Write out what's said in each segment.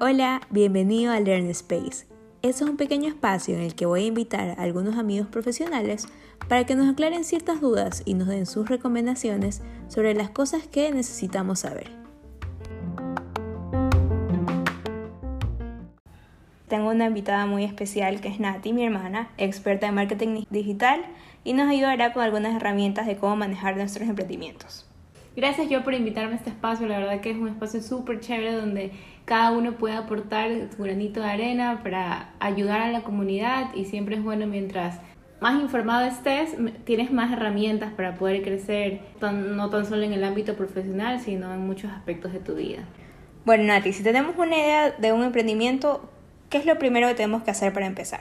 Hola, bienvenido a Learn Space. Este es un pequeño espacio en el que voy a invitar a algunos amigos profesionales para que nos aclaren ciertas dudas y nos den sus recomendaciones sobre las cosas que necesitamos saber. Tengo una invitada muy especial que es Nati, mi hermana, experta en marketing digital y nos ayudará con algunas herramientas de cómo manejar nuestros emprendimientos. Gracias yo por invitarme a este espacio, la verdad que es un espacio súper chévere donde cada uno puede aportar su granito de arena para ayudar a la comunidad y siempre es bueno mientras más informado estés, tienes más herramientas para poder crecer, no tan solo en el ámbito profesional, sino en muchos aspectos de tu vida. Bueno, Nati, si tenemos una idea de un emprendimiento, ¿qué es lo primero que tenemos que hacer para empezar?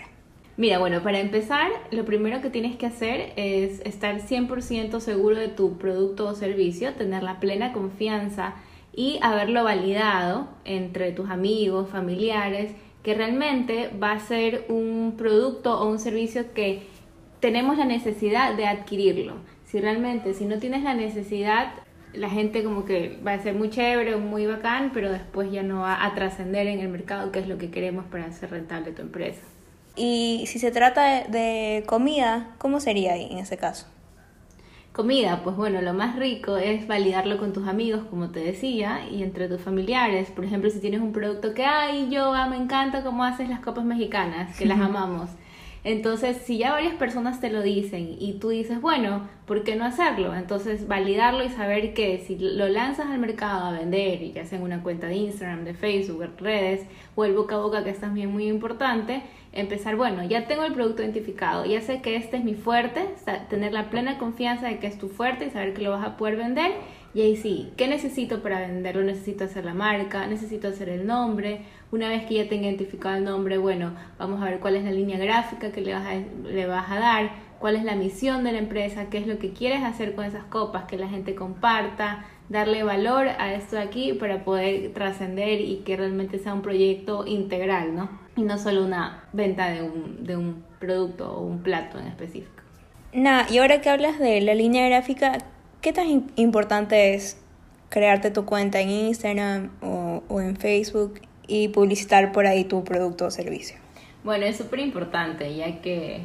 Mira, bueno, para empezar, lo primero que tienes que hacer es estar 100% seguro de tu producto o servicio, tener la plena confianza y haberlo validado entre tus amigos, familiares, que realmente va a ser un producto o un servicio que tenemos la necesidad de adquirirlo. Si realmente, si no tienes la necesidad, la gente como que va a ser muy chévere, muy bacán, pero después ya no va a trascender en el mercado, que es lo que queremos para hacer rentable tu empresa. Y si se trata de comida, ¿cómo sería ahí en ese caso? Comida, pues bueno, lo más rico es validarlo con tus amigos, como te decía, y entre tus familiares. Por ejemplo, si tienes un producto que, ay, yo ah, me encanta cómo haces las copas mexicanas, que las amamos. Entonces, si ya varias personas te lo dicen y tú dices, bueno, ¿por qué no hacerlo? Entonces, validarlo y saber que si lo lanzas al mercado a vender, ya sea en una cuenta de Instagram, de Facebook, redes, o el boca a boca, que es también muy importante, empezar, bueno, ya tengo el producto identificado, ya sé que este es mi fuerte, tener la plena confianza de que es tu fuerte y saber que lo vas a poder vender. Y ahí sí, ¿qué necesito para venderlo? Necesito hacer la marca, necesito hacer el nombre. Una vez que ya tenga identificado el nombre, bueno, vamos a ver cuál es la línea gráfica que le vas a, le vas a dar, cuál es la misión de la empresa, qué es lo que quieres hacer con esas copas, que la gente comparta, darle valor a esto de aquí para poder trascender y que realmente sea un proyecto integral, ¿no? y no solo una venta de un, de un producto o un plato en específico. Nada, y ahora que hablas de la línea gráfica, ¿qué tan importante es crearte tu cuenta en Instagram o, o en Facebook y publicitar por ahí tu producto o servicio? Bueno, es súper importante, ya que,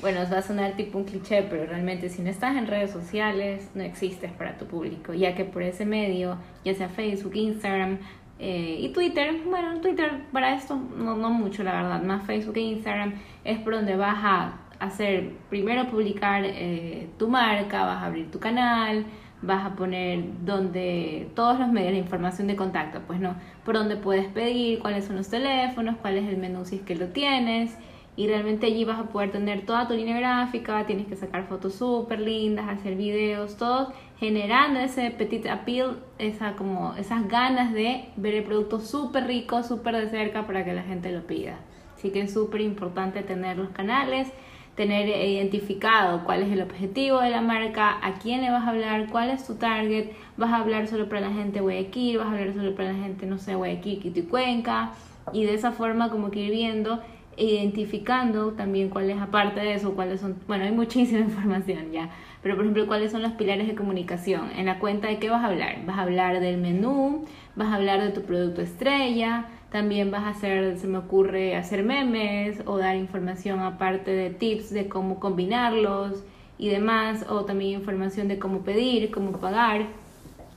bueno, va a sonar tipo un cliché, pero realmente si no estás en redes sociales, no existes para tu público, ya que por ese medio, ya sea Facebook, Instagram, eh, y Twitter, bueno, Twitter para esto no, no mucho, la verdad, más Facebook e Instagram es por donde vas a hacer, primero publicar eh, tu marca, vas a abrir tu canal, vas a poner donde todos los medios, la información de contacto, pues no, por donde puedes pedir, cuáles son los teléfonos, cuál es el menú si es que lo tienes, y realmente allí vas a poder tener toda tu línea gráfica, tienes que sacar fotos súper lindas, hacer videos, todos generando ese petit appeal, esa, como, esas ganas de ver el producto súper rico, súper de cerca para que la gente lo pida. Así que es súper importante tener los canales, tener identificado cuál es el objetivo de la marca, a quién le vas a hablar, cuál es tu target, vas a hablar solo para la gente Guayaquil, vas a hablar solo para la gente, no sé, Guayaquil, Quito y Cuenca, y de esa forma como que ir viendo identificando también cuáles, aparte de eso, cuáles son, bueno, hay muchísima información ya, pero por ejemplo, cuáles son los pilares de comunicación. En la cuenta de qué vas a hablar. Vas a hablar del menú, vas a hablar de tu producto estrella, también vas a hacer, se me ocurre, hacer memes o dar información aparte de tips de cómo combinarlos y demás, o también información de cómo pedir, cómo pagar.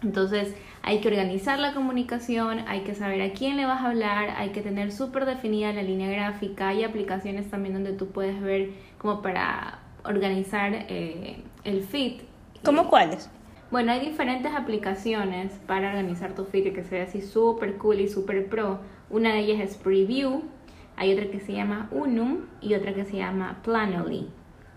Entonces, hay que organizar la comunicación, hay que saber a quién le vas a hablar, hay que tener súper definida la línea gráfica, hay aplicaciones también donde tú puedes ver como para organizar eh, el feed. ¿Cómo cuáles? Bueno, hay diferentes aplicaciones para organizar tu feed que sea así súper cool y súper pro. Una de ellas es Preview, hay otra que se llama Unum y otra que se llama Planoly.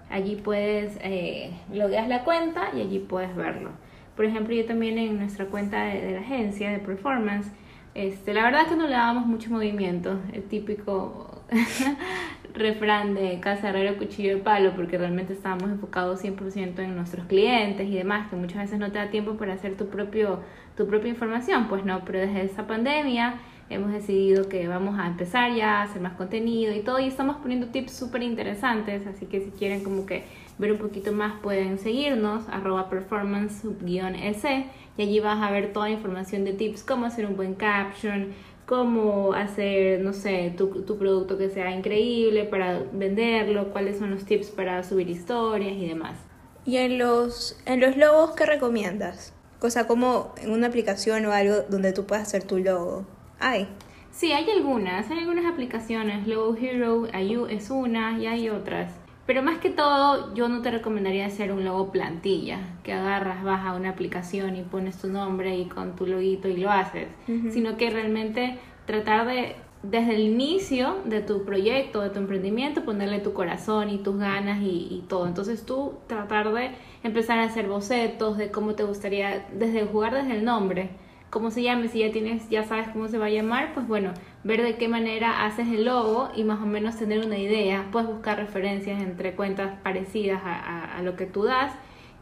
Allí puedes, eh, logueas la cuenta y allí puedes verlo. Por ejemplo, yo también en nuestra cuenta de, la agencia de performance, este, la verdad que no le dábamos mucho movimiento, el típico refrán de casa herrero, cuchillo de palo, porque realmente estábamos enfocados 100% en nuestros clientes y demás, que muchas veces no te da tiempo para hacer tu, propio, tu propia información, pues no, pero desde esa pandemia hemos decidido que vamos a empezar ya a hacer más contenido y todo, y estamos poniendo tips súper interesantes, así que si quieren como que ver un poquito más pueden seguirnos, arroba performance-s, y allí vas a ver toda información de tips, cómo hacer un buen caption, cómo hacer, no sé, tu, producto que sea increíble para venderlo, cuáles son los tips para subir historias y demás. ¿Y en los, en los logos qué recomiendas? Cosa como en una aplicación o algo donde tú puedas hacer tu logo. ¿Hay? Sí, hay algunas, hay algunas aplicaciones. Logo Hero, IU es una y hay otras. Pero más que todo, yo no te recomendaría hacer un logo plantilla, que agarras, vas a una aplicación y pones tu nombre y con tu loguito y lo haces, sino que realmente tratar de, desde el inicio de tu proyecto, de tu emprendimiento, ponerle tu corazón y tus ganas y, y todo. Entonces tú tratar de empezar a hacer bocetos de cómo te gustaría, desde jugar desde el nombre cómo se llame, si ya tienes, ya sabes cómo se va a llamar, pues bueno, ver de qué manera haces el logo y más o menos tener una idea. Puedes buscar referencias entre cuentas parecidas a, lo que tú das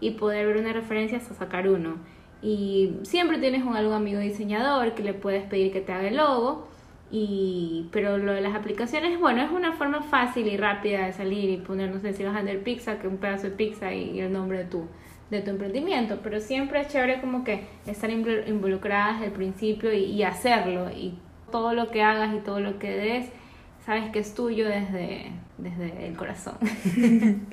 y poder ver una referencia hasta sacar uno. Y siempre tienes un algún amigo diseñador que le puedes pedir que te haga el logo. Y, pero lo de las aplicaciones, bueno, es una forma fácil y rápida de salir y poner, no sé, si vas a vender pizza, que un pedazo de pizza y el nombre de tu, de tu emprendimiento, pero siempre es chévere como que estar involucradas desde el principio y, hacerlo y todo lo que hagas y todo lo que des, sabes que es tuyo desde, desde el corazón.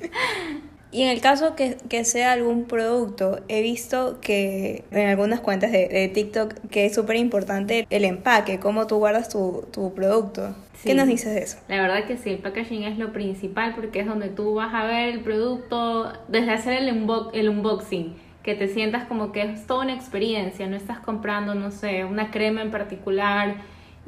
Y en el caso que, que, sea algún producto, he visto que en algunas cuentas de, TikTok que es súper importante el empaque, cómo tú guardas tu, tu producto. ¿Qué nos dices de eso? La verdad que sí, el packaging es lo principal porque es donde tú vas a ver el producto desde hacer el, el unboxing, que te sientas como que es toda una experiencia, no estás comprando, no sé, una crema en particular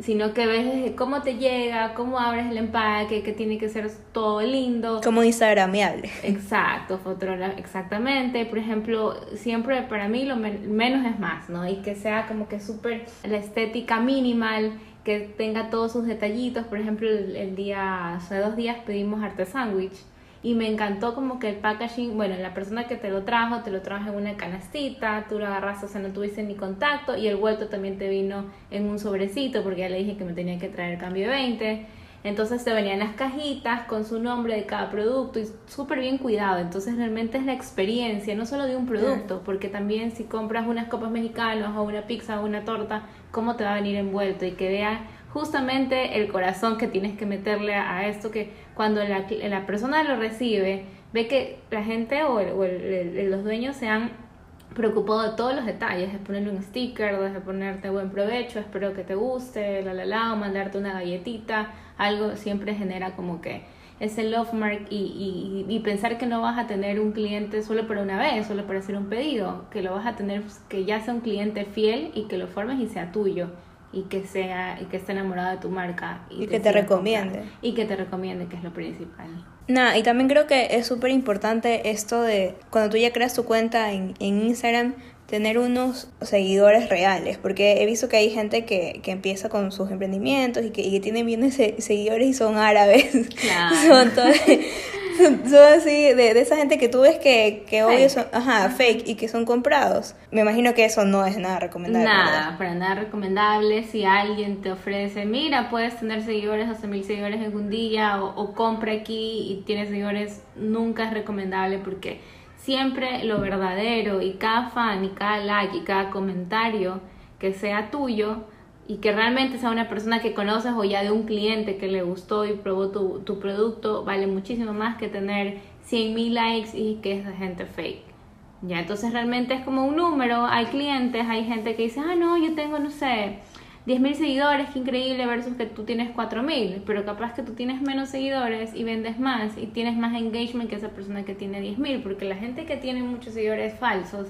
sino que ves desde cómo te llega, cómo abres el empaque, que tiene que ser todo lindo. Como instagramiable. Exacto, fotógrafo, exactamente. Por ejemplo, siempre para mí lo menos es más, ¿no? Y que sea como que súper la estética minimal, que tenga todos sus detallitos. Por ejemplo, el, el día, hace dos días pedimos arte sándwich y me encantó como que el packaging, bueno, la persona que te lo trajo, te lo trajo en una canastita, tú lo agarraste, o sea, no tuviste ni contacto y el vuelto también te vino en un sobrecito porque ya le dije que me tenía que traer cambio de 20. Entonces te venían las cajitas con su nombre de cada producto y súper bien cuidado. Entonces realmente es la experiencia, no solo de un producto, porque también si compras unas copas mexicanas o una pizza o una torta, cómo te va a venir envuelto y que vea justamente el corazón que tienes que meterle a, esto que cuando la, la, persona lo recibe, ve que la gente o, los dueños se han preocupado de todos los detalles, de ponerle un sticker, de ponerte buen provecho, espero que te guste, la la la, o mandarte una galletita, algo siempre genera como que ese love mark y, y, y, pensar que no vas a tener un cliente solo por una vez, solo para hacer un pedido, que lo vas a tener, que ya sea un cliente fiel y que lo formes y sea tuyo y que sea y que esté enamorado de tu marca y, que te recomiende. y que te recomiende que es lo principal. Nada y también creo que es súper importante esto de cuando tú ya creas tu cuenta en, en Instagram tener unos seguidores reales, porque he visto que hay gente que, que empieza con sus emprendimientos y que, y que tienen bienes seguidores y son árabes. Claro. son todos, son así, de, esa gente que tú ves que, que obvio son, ajá, fake y que son comprados. Me imagino que eso no es nada recomendable. Nada, para nada recomendable. Si alguien te ofrece, mira, puedes tener seguidores, 12 mil seguidores en un día, o, o compra aquí y tienes seguidores, nunca es recomendable porque siempre lo verdadero y cada fan y cada like y cada comentario que sea tuyo y que realmente sea una persona que conoces o ya de un cliente que le gustó y probó tu, tu producto, vale muchísimo más que tener 100 mil likes y que es de gente fake. Ya, entonces realmente es como un número, hay clientes, hay gente que dice, ah, no, yo tengo, no sé, 10.000 seguidores, qué increíble, versus que tú tienes 4.000, pero capaz que tú tienes menos seguidores y vendes más y tienes más engagement que esa persona que tiene 10.000, porque la gente que tiene muchos seguidores falsos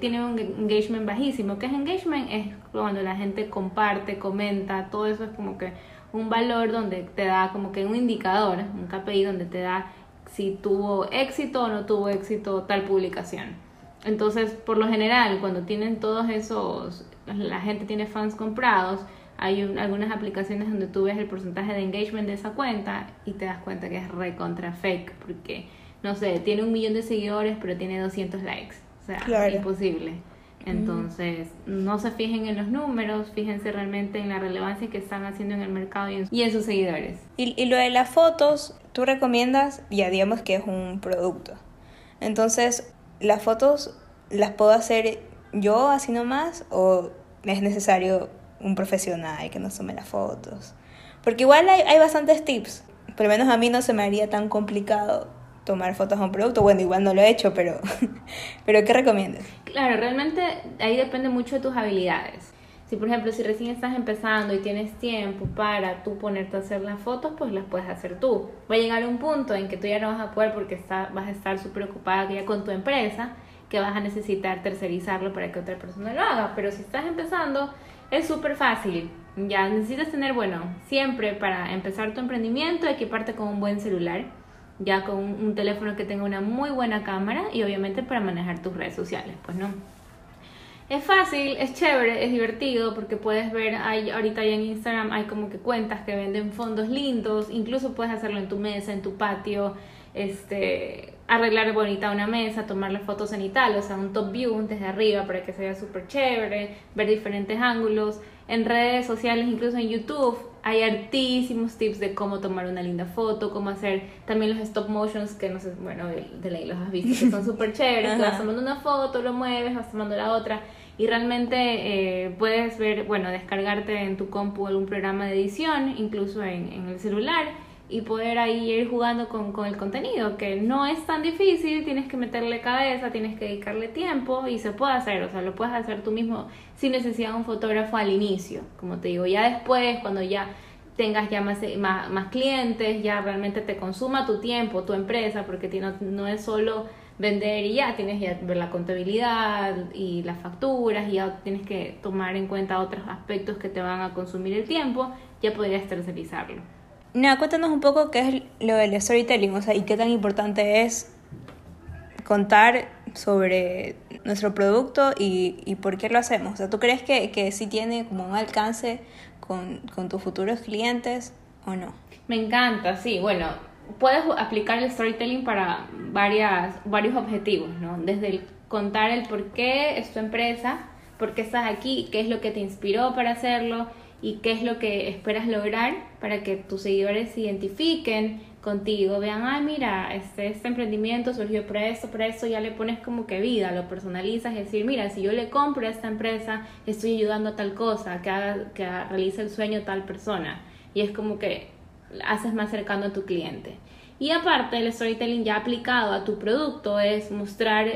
tiene un engagement bajísimo. ¿Qué es engagement? Es cuando la gente comparte, comenta, todo eso es como que un valor donde te da como que un indicador, un KPI donde te da si tuvo éxito o no tuvo éxito tal publicación. Entonces, por lo general, cuando tienen todos esos, la gente tiene fans comprados, hay algunas aplicaciones donde tú ves el porcentaje de engagement de esa cuenta y te das cuenta que es re contra fake, porque, no sé, tiene un millón de seguidores, pero tiene 200 likes sea, imposible. Entonces, no se fijen en los números, fíjense realmente en la relevancia que están haciendo en el mercado y en, sus seguidores. Y, y, lo de las fotos, tú recomiendas, ya digamos que es un producto. Entonces, las fotos las puedo hacer yo así nomás o es necesario un profesional que nos tome las fotos. Porque igual hay, hay bastantes tips. Por lo menos a mí no se me haría tan complicado tomar fotos a un producto. Bueno, igual no lo he hecho, pero, pero ¿qué recomiendas? Claro, realmente ahí depende mucho de tus habilidades. Si por ejemplo, si recién estás empezando y tienes tiempo para tú ponerte a hacer las fotos, pues las puedes hacer tú. Va a llegar un punto en que tú ya no vas a poder porque está, vas a estar súper ocupada ya con tu empresa, que vas a necesitar tercerizarlo para que otra persona lo haga. Pero si estás empezando, es súper fácil. Ya necesitas tener, bueno, siempre para empezar tu emprendimiento, equiparte con un buen celular, ya con un teléfono que tenga una muy buena cámara y obviamente para manejar tus redes sociales, pues no. Es fácil, es chévere, es divertido porque puedes ver, hay, ahorita ya en Instagram hay como que cuentas que venden fondos lindos, incluso puedes hacerlo en tu mesa, en tu patio, este, arreglar bonita una mesa, tomar las fotos en Italia, o sea, un top view desde arriba para que se vea súper chévere, ver diferentes ángulos. En redes sociales, incluso en YouTube, hay hartísimos tips de cómo tomar una linda foto, cómo hacer también los stop motions, que no sé, bueno, de, ley los has visto, que son súper chéveres, que vas tomando una foto, lo mueves, vas tomando la otra y realmente eh, puedes ver, bueno, descargarte en tu compu algún programa de edición, incluso en, en el celular, y poder ahí ir jugando con, con, el contenido, que no es tan difícil, tienes que meterle cabeza, tienes que dedicarle tiempo y se puede hacer, o sea, lo puedes hacer tú mismo sin necesidad de un fotógrafo al inicio, como te digo, ya después, cuando ya tengas ya más, más, más clientes, ya realmente te consuma tu tiempo, tu empresa, porque no, no es solo vender y ya tienes que ver la contabilidad y las facturas y ya tienes que tomar en cuenta otros aspectos que te van a consumir el tiempo, ya podrías tercerizarlo. Nada, cuéntanos un poco qué es lo del storytelling, o sea, y qué tan importante es contar sobre nuestro producto y, y por qué lo hacemos. O sea, ¿tú crees que, que sí tiene como un alcance con, con tus futuros clientes o no? Me encanta, sí. Bueno, puedes aplicar el storytelling para varias, varios objetivos, ¿no? Desde el contar el por qué es tu empresa, por qué estás aquí, qué es lo que te inspiró para hacerlo y qué es lo que esperas lograr para que tus seguidores se identifiquen contigo, vean, ah, mira, este, este emprendimiento surgió por esto, por esto, ya le pones como que vida, lo personalizas, es decir, mira, si yo le compro a esta empresa, estoy ayudando a tal cosa, que, haga, que realice el sueño tal persona. Y es como que haces más cercano a tu cliente. Y aparte, el storytelling ya aplicado a tu producto es mostrar,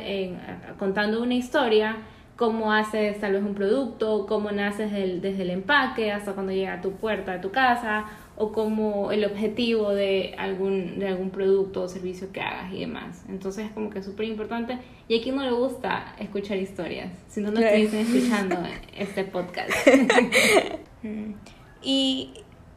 contando una historia, cómo haces tal vez un producto, cómo naces desde el empaque hasta cuando llega a tu puerta de tu casa, o como el objetivo de algún, de algún producto o servicio que hagas y demás. Entonces es como que es súper importante. Y a quien no le gusta escuchar historias, si no, no estuviesen escuchando este podcast. y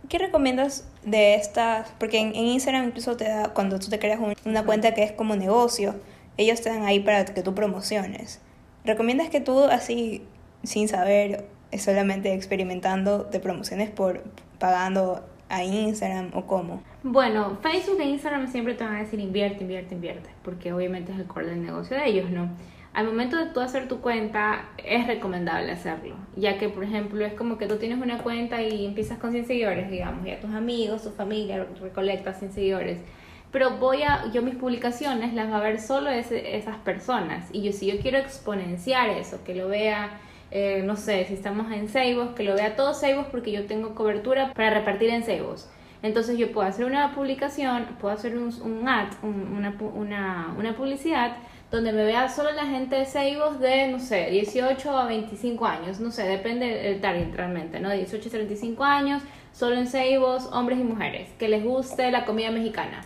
¿Qué recomiendas de estas? Porque en, Instagram incluso te da, cuando tú te creas una cuenta que es como negocio, ellos te dan ahí para que tú promociones. ¿Recomiendas que tú así, sin saber, solamente experimentando, te promociones por pagando a Instagram o cómo? Bueno, Facebook e Instagram siempre te van a decir invierte, invierte, invierte, porque obviamente es el core del negocio de ellos, ¿no? al momento de tú hacer tu cuenta es recomendable hacerlo, ya que por ejemplo es como que tú tienes una cuenta y empiezas con 100 seguidores, digamos, y a tus amigos, tu familia recolectas 100 seguidores, pero voy a, yo mis publicaciones las va a ver solo esas personas, y yo si yo quiero exponenciar eso, que lo vea, eh, no sé, si estamos en Seibos, que lo vea todo Seibos porque yo tengo cobertura para repartir en Seibos. Entonces yo puedo hacer una publicación, puedo hacer un, un ad, una, una, una publicidad donde me vea solo la gente de Seibos de, no sé, 18 a 25 años, no sé, depende del target realmente, ¿no? 18 a 35 años, solo en Seibos, hombres y mujeres, que les guste la comida mexicana.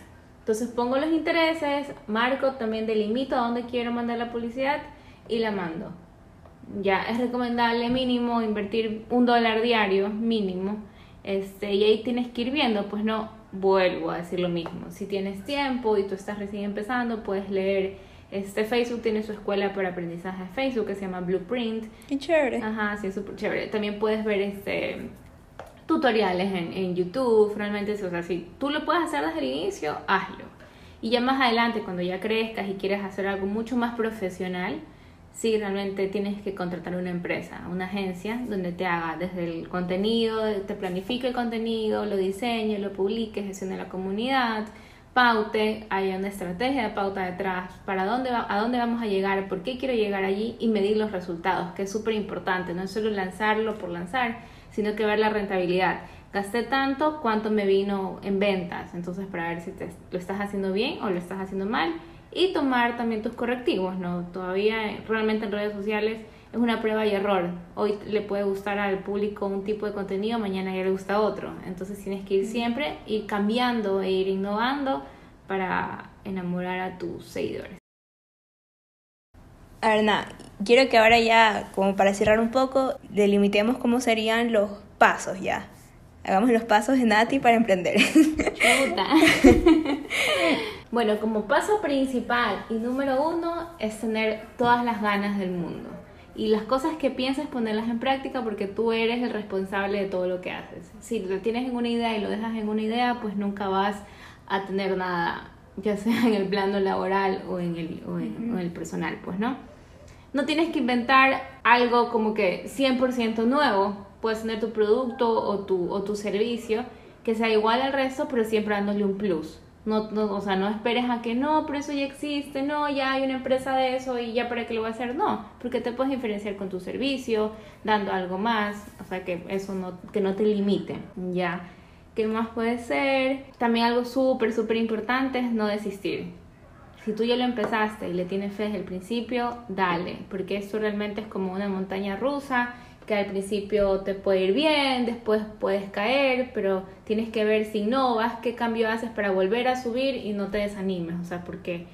Entonces pongo los intereses, marco, también delimito a dónde quiero mandar la publicidad y la mando. Ya es recomendable mínimo invertir un dólar diario, mínimo, este, y ahí tienes que ir viendo, pues no vuelvo a decir lo mismo. Si tienes tiempo y tú estás recién empezando, puedes leer este Facebook tiene su escuela para aprendizaje de Facebook que se llama Blueprint. Qué chévere. Ajá, sí, es súper chévere. También puedes ver este tutoriales en, en YouTube, realmente, o sea, si tú lo puedes hacer desde el inicio, hazlo. Y ya más adelante, cuando ya crezcas y quieres hacer algo mucho más profesional, sí, realmente tienes que contratar una empresa, una agencia, donde te haga desde el contenido, te planifique el contenido, lo diseñe, lo publique, gestione la comunidad, paute, haya una estrategia de pauta detrás, para dónde va, a dónde vamos a llegar, por qué quiero llegar allí y medir los resultados, que es súper importante, no es solo lanzarlo por lanzar, sino que ver la rentabilidad. Gasté tanto, cuánto me vino en ventas, entonces para ver si te, lo estás haciendo bien o lo estás haciendo mal y tomar también tus correctivos, ¿no? Todavía realmente en redes sociales es una prueba y error. Hoy le puede gustar al público un tipo de contenido, mañana ya le gusta otro. Entonces tienes que ir siempre, ir cambiando e ir innovando para enamorar a tus seguidores. A ver, nada, quiero que ahora ya, como para cerrar un poco, delimitemos cómo serían los pasos ya. Hagamos los pasos de Nati para emprender. bueno, como paso principal y número uno es tener todas las ganas del mundo y las cosas que piensas ponerlas en práctica porque tú eres el responsable de todo lo que haces. Si lo tienes en una idea y lo dejas en una idea, pues nunca vas a tener nada, ya sea en el plano laboral o en el, o en, el personal, pues no. No tienes que inventar algo como que 100% nuevo, puedes tener tu producto o tu, o tu servicio que sea igual al resto, pero siempre dándole un plus. No, no, o sea, no esperes a que no, pero eso ya existe, no, ya hay una empresa de eso y ya para qué lo voy a hacer. No, porque te puedes diferenciar con tu servicio, dando algo más, o sea, que eso no, que no te limite, ya. ¿Qué más puede ser? También algo súper, súper importante es no desistir. Si tú ya lo empezaste y le tienes fe desde el principio, dale, porque esto realmente es como una montaña rusa que al principio te puede ir bien, después puedes caer, pero tienes que ver si innovas, qué cambio haces para volver a subir y no te desanimes, o sea, porque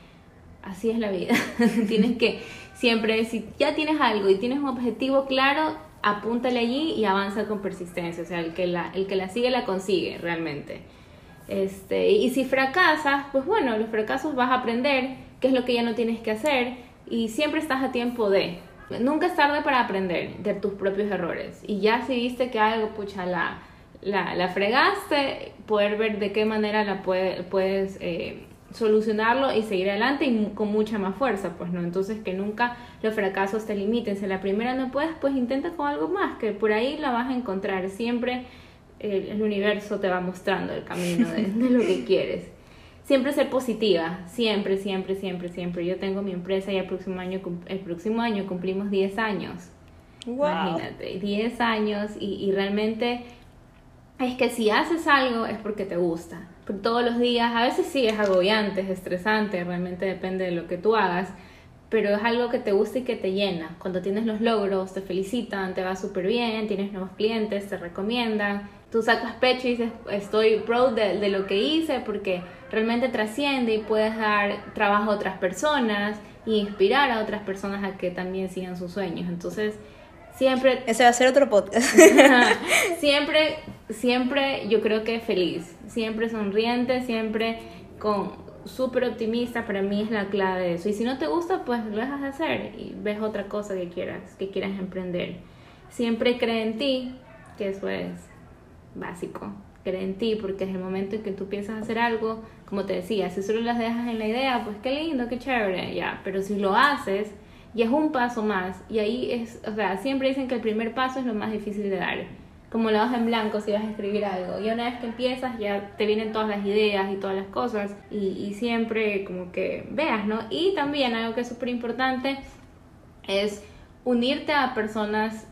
así es la vida. tienes que siempre, si ya tienes algo y tienes un objetivo claro, apúntale allí y avanza con persistencia, o sea, el que la, el que la sigue la consigue realmente. Este, y si fracasas, pues bueno, los fracasos vas a aprender qué es lo que ya no tienes que hacer y siempre estás a tiempo de, Nunca es tarde para aprender de tus propios errores. Y ya si viste que algo, pucha, la, la, fregaste, poder ver de qué manera la puedes eh, solucionarlo y seguir adelante y con mucha más fuerza, pues no. Entonces que nunca los fracasos te limiten. Si la primera no puedes, pues intenta con algo más, que por ahí la vas a encontrar. Siempre el, universo te va mostrando el camino de lo que quieres siempre ser positiva, siempre, siempre, siempre, siempre. Yo tengo mi empresa y el próximo año, el próximo año cumplimos 10 años. Imagínate, 10 años y, y, realmente es que si haces algo es porque te gusta. todos los días, a veces sí es agobiante, es estresante, realmente depende de lo que tú hagas, pero es algo que te gusta y que te llena. Cuando tienes los logros, te felicitan, te va súper bien, tienes nuevos clientes, te recomiendan, tú sacas pecho y dices, estoy proud de, de lo que hice porque realmente trasciende y puedes dar trabajo a otras personas e inspirar a otras personas a que también sigan sus sueños. Entonces, siempre... Ese va a ser otro podcast. siempre, siempre yo creo que feliz, siempre sonriente, siempre con súper optimista, para mí es la clave de eso. Y si no te gusta, pues lo dejas de hacer y ves otra cosa que quieras, que quieras emprender. Siempre cree en ti, que eso es básico cree en ti, porque es el momento en que tú piensas hacer algo, como te decía, si solo las dejas en la idea, pues qué lindo, qué chévere, ya, pero si lo haces, y es un paso más, y ahí es, o sea, siempre dicen que el primer paso es lo más difícil de dar, como la hoja en blanco si vas a escribir algo, y una vez que empiezas ya te vienen todas las ideas y todas las cosas, y, y siempre como que veas, ¿no? Y también algo que es súper importante es unirte a personas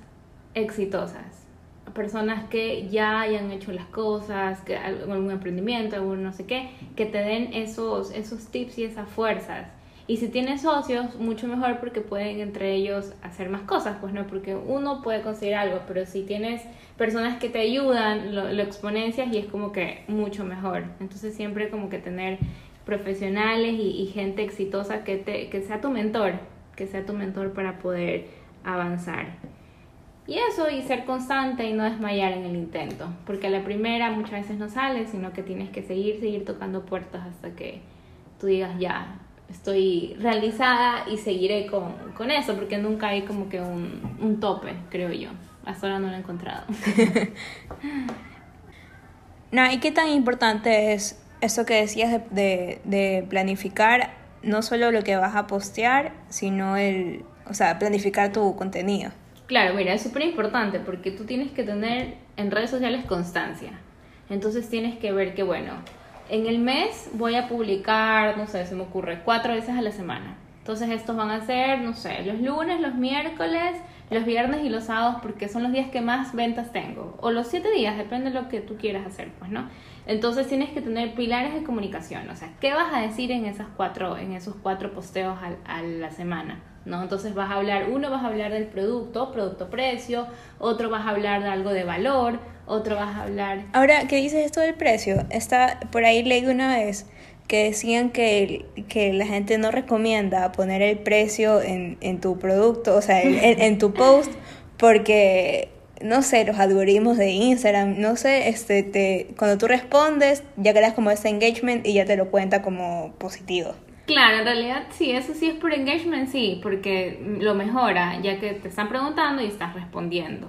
exitosas personas que ya hayan hecho las cosas, que algún emprendimiento, algún no sé qué, que te den esos, esos tips y esas fuerzas. Y si tienes socios, mucho mejor porque pueden entre ellos hacer más cosas, pues no, porque uno puede conseguir algo, pero si tienes personas que te ayudan, lo, exponencias y es como que mucho mejor. Entonces siempre como que tener profesionales y, y gente exitosa que, te, que sea tu mentor, que sea tu mentor para poder avanzar. Y eso, y ser constante y no desmayar en el intento, porque la primera muchas veces no sale, sino que tienes que seguir, seguir tocando puertas hasta que tú digas, ya, estoy realizada y seguiré con, con eso, porque nunca hay como que un, un, tope, creo yo. Hasta ahora no lo he encontrado. no, ¿y qué tan importante es eso que decías de, de, de planificar no solo lo que vas a postear, sino el, o sea, planificar tu contenido? Claro, mira, es súper importante porque tú tienes que tener en redes sociales constancia. Entonces tienes que ver que, bueno, en el mes voy a publicar, no sé, se me ocurre, cuatro veces a la semana. Entonces estos van a ser, no sé, los lunes, los miércoles, los viernes y los sábados porque son los días que más ventas tengo. O los siete días, depende de lo que tú quieras hacer, pues, ¿no? Entonces tienes que tener pilares de comunicación. O sea, ¿qué vas a decir en, esas cuatro, en esos cuatro posteos a, a la semana? ¿No? Entonces vas a hablar, uno vas a hablar del producto, producto precio, otro vas a hablar de algo de valor, otro vas a hablar... Ahora, ¿qué dices esto del precio? Está, por ahí leí una vez que decían que, que la gente no recomienda poner el precio en, en tu producto, o sea, en, en, tu post, porque, no sé, los algoritmos de Instagram, no sé, este, te, cuando tú respondes, ya creas como ese engagement y ya te lo cuenta como positivo. Claro, en realidad sí, eso sí es por engagement, sí, porque lo mejora, ya que te están preguntando y estás respondiendo.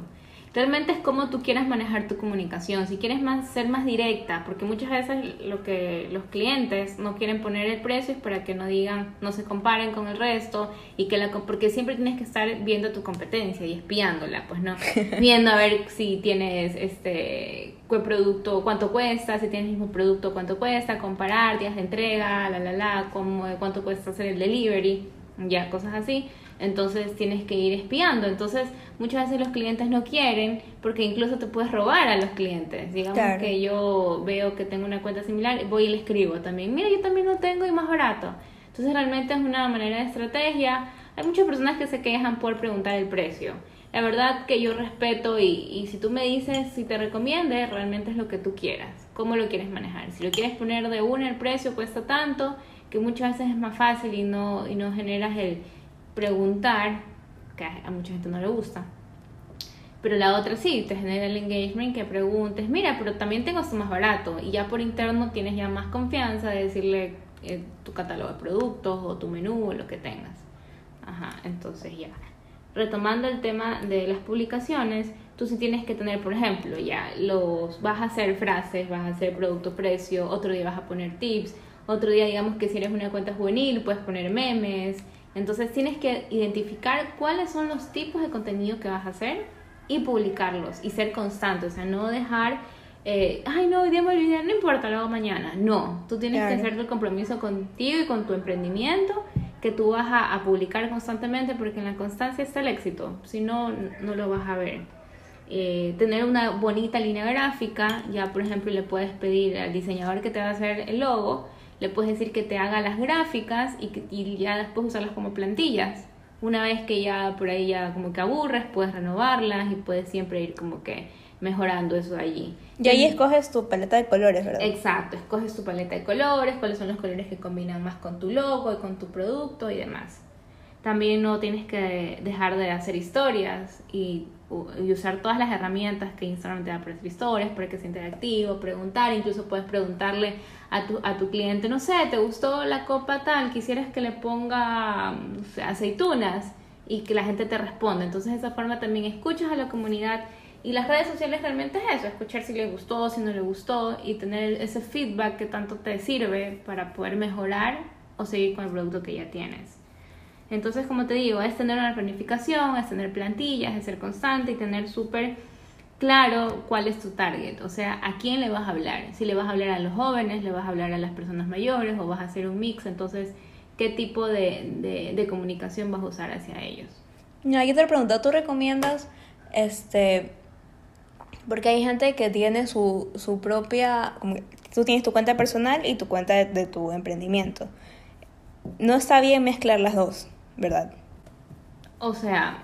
Realmente es como tú quieras manejar tu comunicación, si quieres más, ser más directa, porque muchas veces lo que los clientes no quieren poner el precio es para que no digan, no se comparen con el resto y que la porque siempre tienes que estar viendo tu competencia y espiándola, pues no, viendo a ver si tienes este qué producto, cuánto cuesta, si tienes el mismo producto, cuánto cuesta, comparar días de entrega, la la la, cómo, cuánto cuesta hacer el delivery, ya cosas así entonces tienes que ir espiando. Entonces muchas veces los clientes no quieren porque incluso te puedes robar a los clientes. Digamos que yo veo que tengo una cuenta similar, voy y le escribo también, mira, yo también lo tengo y más barato. Entonces realmente es una manera de estrategia. Hay muchas personas que se quejan por preguntar el precio. La verdad que yo respeto y, y si tú me dices si te recomiende, realmente es lo que tú quieras. ¿Cómo lo quieres manejar? Si lo quieres poner de una, el precio cuesta tanto, que muchas veces es más fácil y no, y no generas el, preguntar, que a mucha gente no le gusta. Pero la otra sí, te genera el engagement que preguntes, mira, pero también tengo esto más barato. Y ya por interno tienes ya más confianza de decirle eh, tu catálogo de productos o tu menú o lo que tengas. Ajá, entonces ya. Retomando el tema de las publicaciones, tú sí tienes que tener, por ejemplo, ya los vas a hacer frases, vas a hacer producto precio, otro día vas a poner tips, otro día digamos que si eres una cuenta juvenil puedes poner memes, entonces tienes que identificar cuáles son los tipos de contenido que vas a hacer y publicarlos y ser constante, o sea, no dejar, eh, ay no, hoy día me olvidé, no importa, lo hago mañana. No, tú tienes que hacer el compromiso contigo y con tu emprendimiento que tú vas a, publicar constantemente porque en la constancia está el éxito, si no, no lo vas a ver. Eh, tener una bonita línea gráfica, ya por ejemplo le puedes pedir al diseñador que te va a hacer el logo, le puedes decir que te haga las gráficas y, que, y ya después usarlas como plantillas. Una vez que ya por ahí ya como que aburres, puedes renovarlas y puedes siempre ir como que mejorando eso allí. Y ahí escoges tu paleta de colores, ¿verdad? Exacto, escoges tu paleta de colores, cuáles son los colores que combinan más con tu logo y con tu producto y demás. También no tienes que dejar de hacer historias y, y, usar todas las herramientas que Instagram te da para hacer historias, para que sea interactivo, preguntar, incluso puedes preguntarle a tu, a tu cliente, no sé, ¿te gustó la copa tal? Quisieras que le ponga aceitunas y que la gente te responda. Entonces de esa forma también escuchas a la comunidad y las redes sociales realmente es eso, escuchar si le gustó, si no le gustó y tener ese feedback que tanto te sirve para poder mejorar o seguir con el producto que ya tienes. Entonces, como te digo, es tener una planificación, es tener plantillas, es ser constante y tener súper claro cuál es tu target, o sea, a quién le vas a hablar. Si le vas a hablar a los jóvenes, le vas a hablar a las personas mayores o vas a hacer un mix, entonces, ¿qué tipo de, de, comunicación vas a usar hacia ellos? No, yo te pregunto, ¿tú recomiendas, este, porque hay gente que tiene su, su propia, tú tienes tu cuenta personal y tu cuenta de tu emprendimiento. No está bien mezclar las dos, ¿verdad? O sea,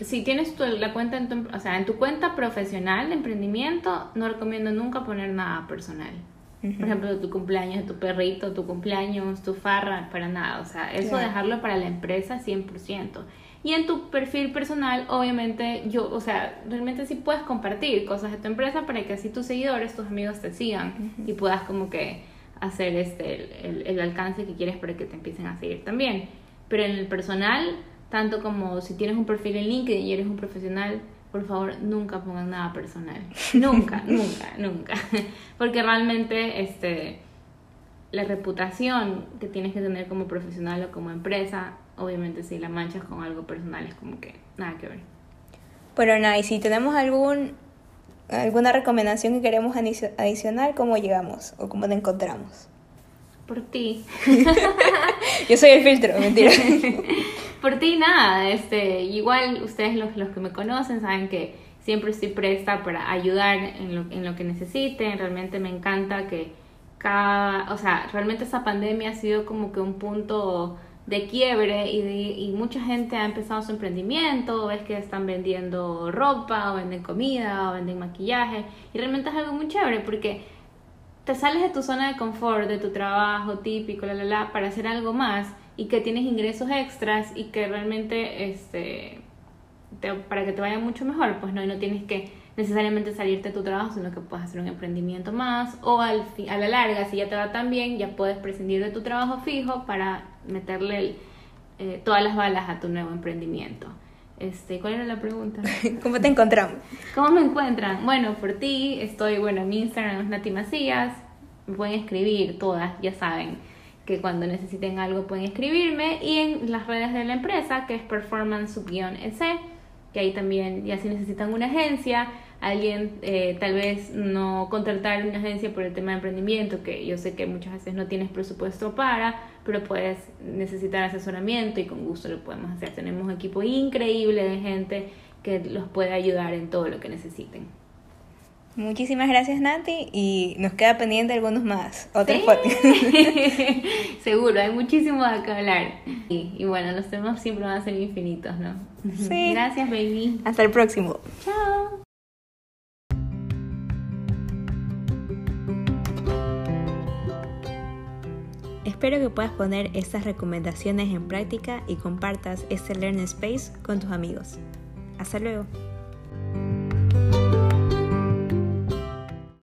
si tienes tu, la cuenta en tu, o sea, en tu cuenta profesional de emprendimiento, no recomiendo nunca poner nada personal. Por ejemplo, tu cumpleaños tu perrito, tu cumpleaños, tu farra, para nada. O sea, eso dejarlo para la empresa 100%. Y en tu perfil personal, obviamente, yo, o sea, realmente sí puedes compartir cosas de tu empresa para que así tus seguidores, tus amigos te sigan y puedas como que hacer este, el, el alcance que quieres para que te empiecen a seguir también. Pero en el personal, tanto como si tienes un perfil en LinkedIn y eres un profesional, por favor, nunca pongan nada personal. Nunca, nunca, nunca. Porque realmente este, la reputación que tienes que tener como profesional o como empresa, obviamente si la manchas con algo personal es como que nada que ver. Pero nada, y si tenemos algún ¿Alguna recomendación que queremos adicionar? ¿Cómo llegamos o cómo te encontramos? Por ti. Yo soy el filtro, mentira. Por ti nada, este, igual ustedes los, los que me conocen saben que siempre estoy presta para ayudar en lo, en lo que necesiten, realmente me encanta que cada, o sea, realmente esta pandemia ha sido como que un punto de quiebre y, y mucha gente ha empezado su emprendimiento, ves que están vendiendo ropa o venden comida o venden maquillaje y realmente es algo muy chévere porque te sales de tu zona de confort, de tu trabajo típico, la, la, la, para hacer algo más y que tienes ingresos extras y que realmente, este, para que te vaya mucho mejor, pues no, y no tienes que necesariamente salirte de tu trabajo, sino que puedes hacer un emprendimiento más o al a la larga, si ya te va tan bien, ya puedes prescindir de tu trabajo fijo para meterle eh, todas las balas a tu nuevo emprendimiento. Este, ¿Cuál era la pregunta? ¿Cómo te encontramos? ¿Cómo me encuentran? Bueno, por ti estoy, bueno, en mi Instagram es Nati Macías, me pueden escribir todas, ya saben que cuando necesiten algo pueden escribirme y en las redes de la empresa que es performance-ec que ahí también ya si necesitan una agencia alguien eh, tal vez no contratar una agencia por el tema de emprendimiento que yo sé que muchas veces no tienes presupuesto para pero puedes necesitar asesoramiento y con gusto lo podemos hacer. Tenemos un equipo increíble de gente que los puede ayudar en todo lo que necesiten. Muchísimas gracias Nati y nos queda pendiente algunos más, otros Seguro, hay muchísimo de que hablar. Y, y, bueno, los temas siempre van a ser infinitos, ¿no? Sí. Gracias, baby. Hasta el próximo. Chao. Espero que puedas poner estas recomendaciones en práctica y compartas este Learning Space con tus amigos. Hasta luego.